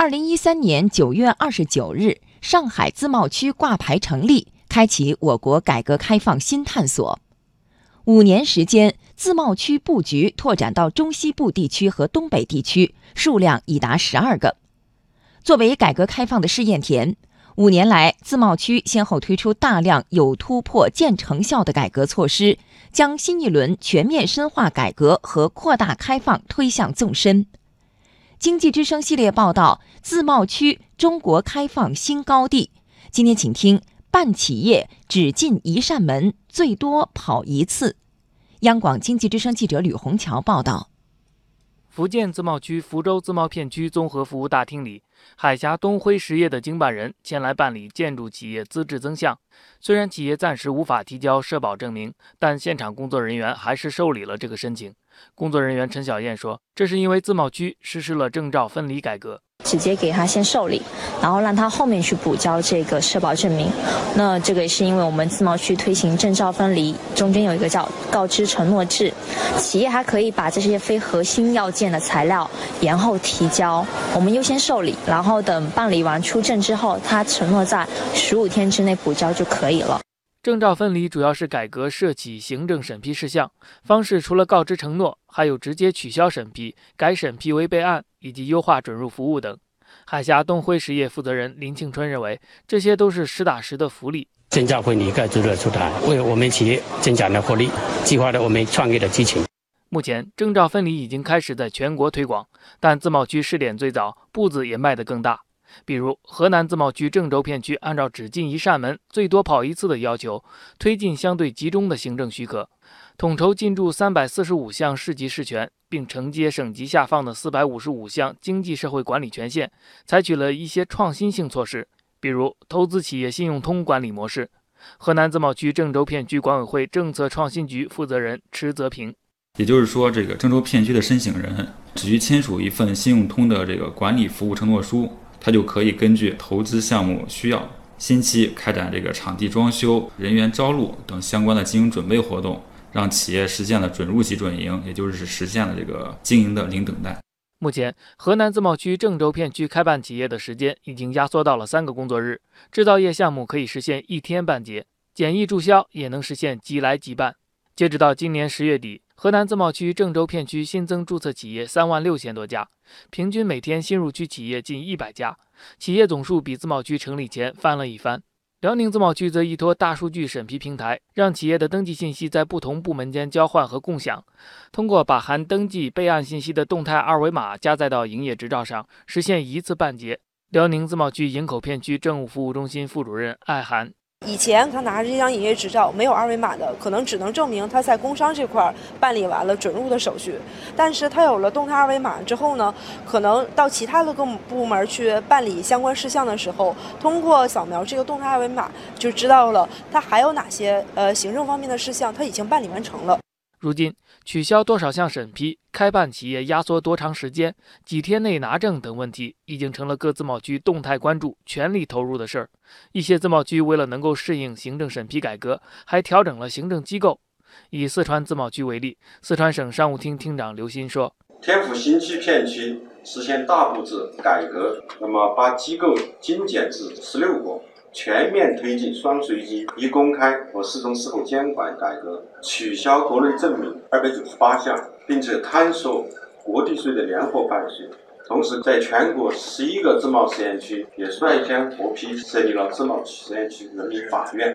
二零一三年九月二十九日，上海自贸区挂牌成立，开启我国改革开放新探索。五年时间，自贸区布局拓展到中西部地区和东北地区，数量已达十二个。作为改革开放的试验田，五年来，自贸区先后推出大量有突破、见成效的改革措施，将新一轮全面深化改革和扩大开放推向纵深。经济之声系列报道：自贸区中国开放新高地。今天，请听办企业只进一扇门，最多跑一次。央广经济之声记者吕红桥报道。福建自贸区福州自贸片区综合服务大厅里，海峡东辉实业的经办人前来办理建筑企业资质增项。虽然企业暂时无法提交社保证明，但现场工作人员还是受理了这个申请。工作人员陈小燕说：“这是因为自贸区实施了证照分离改革。”直接给他先受理，然后让他后面去补交这个社保证明。那这个是因为我们自贸区推行证照分离，中间有一个叫告知承诺制，企业还可以把这些非核心要件的材料延后提交，我们优先受理，然后等办理完出证之后，他承诺在十五天之内补交就可以了。证照分离主要是改革涉企行政审批事项方式，除了告知承诺，还有直接取消审批、改审批为备案以及优化准入服务等。海峡东辉实业负责人林庆春认为，这些都是实打实的福利。证照分离改制的出台，为我们企业增强了活力，激发了我们创业的激情。目前，证照分离已经开始在全国推广，但自贸区试点最早，步子也迈得更大。比如，河南自贸区郑州片区按照“只进一扇门，最多跑一次”的要求，推进相对集中的行政许可，统筹进驻三百四十五项市级市权，并承接省级下放的四百五十五项经济社会管理权限，采取了一些创新性措施，比如投资企业信用通管理模式。河南自贸区郑州片区管委会政策创新局负责人池泽平，也就是说，这个郑州片区的申请人只需签署一份信用通的这个管理服务承诺书。他就可以根据投资项目需要，新期开展这个场地装修、人员招录等相关的经营准备活动，让企业实现了准入即准营，也就是实现了这个经营的零等待。目前，河南自贸区郑州片区开办企业的时间已经压缩到了三个工作日，制造业项目可以实现一天办结，简易注销也能实现即来即办。截止到今年十月底。河南自贸区郑州片区新增注册企业三万六千多家，平均每天新入区企业近一百家，企业总数比自贸区成立前翻了一番。辽宁自贸区则依托大数据审批平台，让企业的登记信息在不同部门间交换和共享，通过把含登记备案信息的动态二维码加载到营业执照上，实现一次办结。辽宁自贸区营口片区政务服务中心副主任艾涵。以前他拿着这张营业执照没有二维码的，可能只能证明他在工商这块办理完了准入的手续。但是他有了动态二维码之后呢，可能到其他的各部门去办理相关事项的时候，通过扫描这个动态二维码，就知道了他还有哪些呃行政方面的事项他已经办理完成了。如今，取消多少项审批、开办企业压缩多长时间、几天内拿证等问题，已经成了各自贸区动态关注、全力投入的事儿。一些自贸区为了能够适应行政审批改革，还调整了行政机构。以四川自贸区为例，四川省商务厅厅长刘鑫说：“天府新区片区实现大部制改革，那么把机构精简至十六个。”全面推进双随机一公开和四中四后监管改革，取消国内证明二百九十八项，并且探索国地税的联合办税。同时，在全国十一个自贸试验区也率先获批设立了自贸试验区人民法院。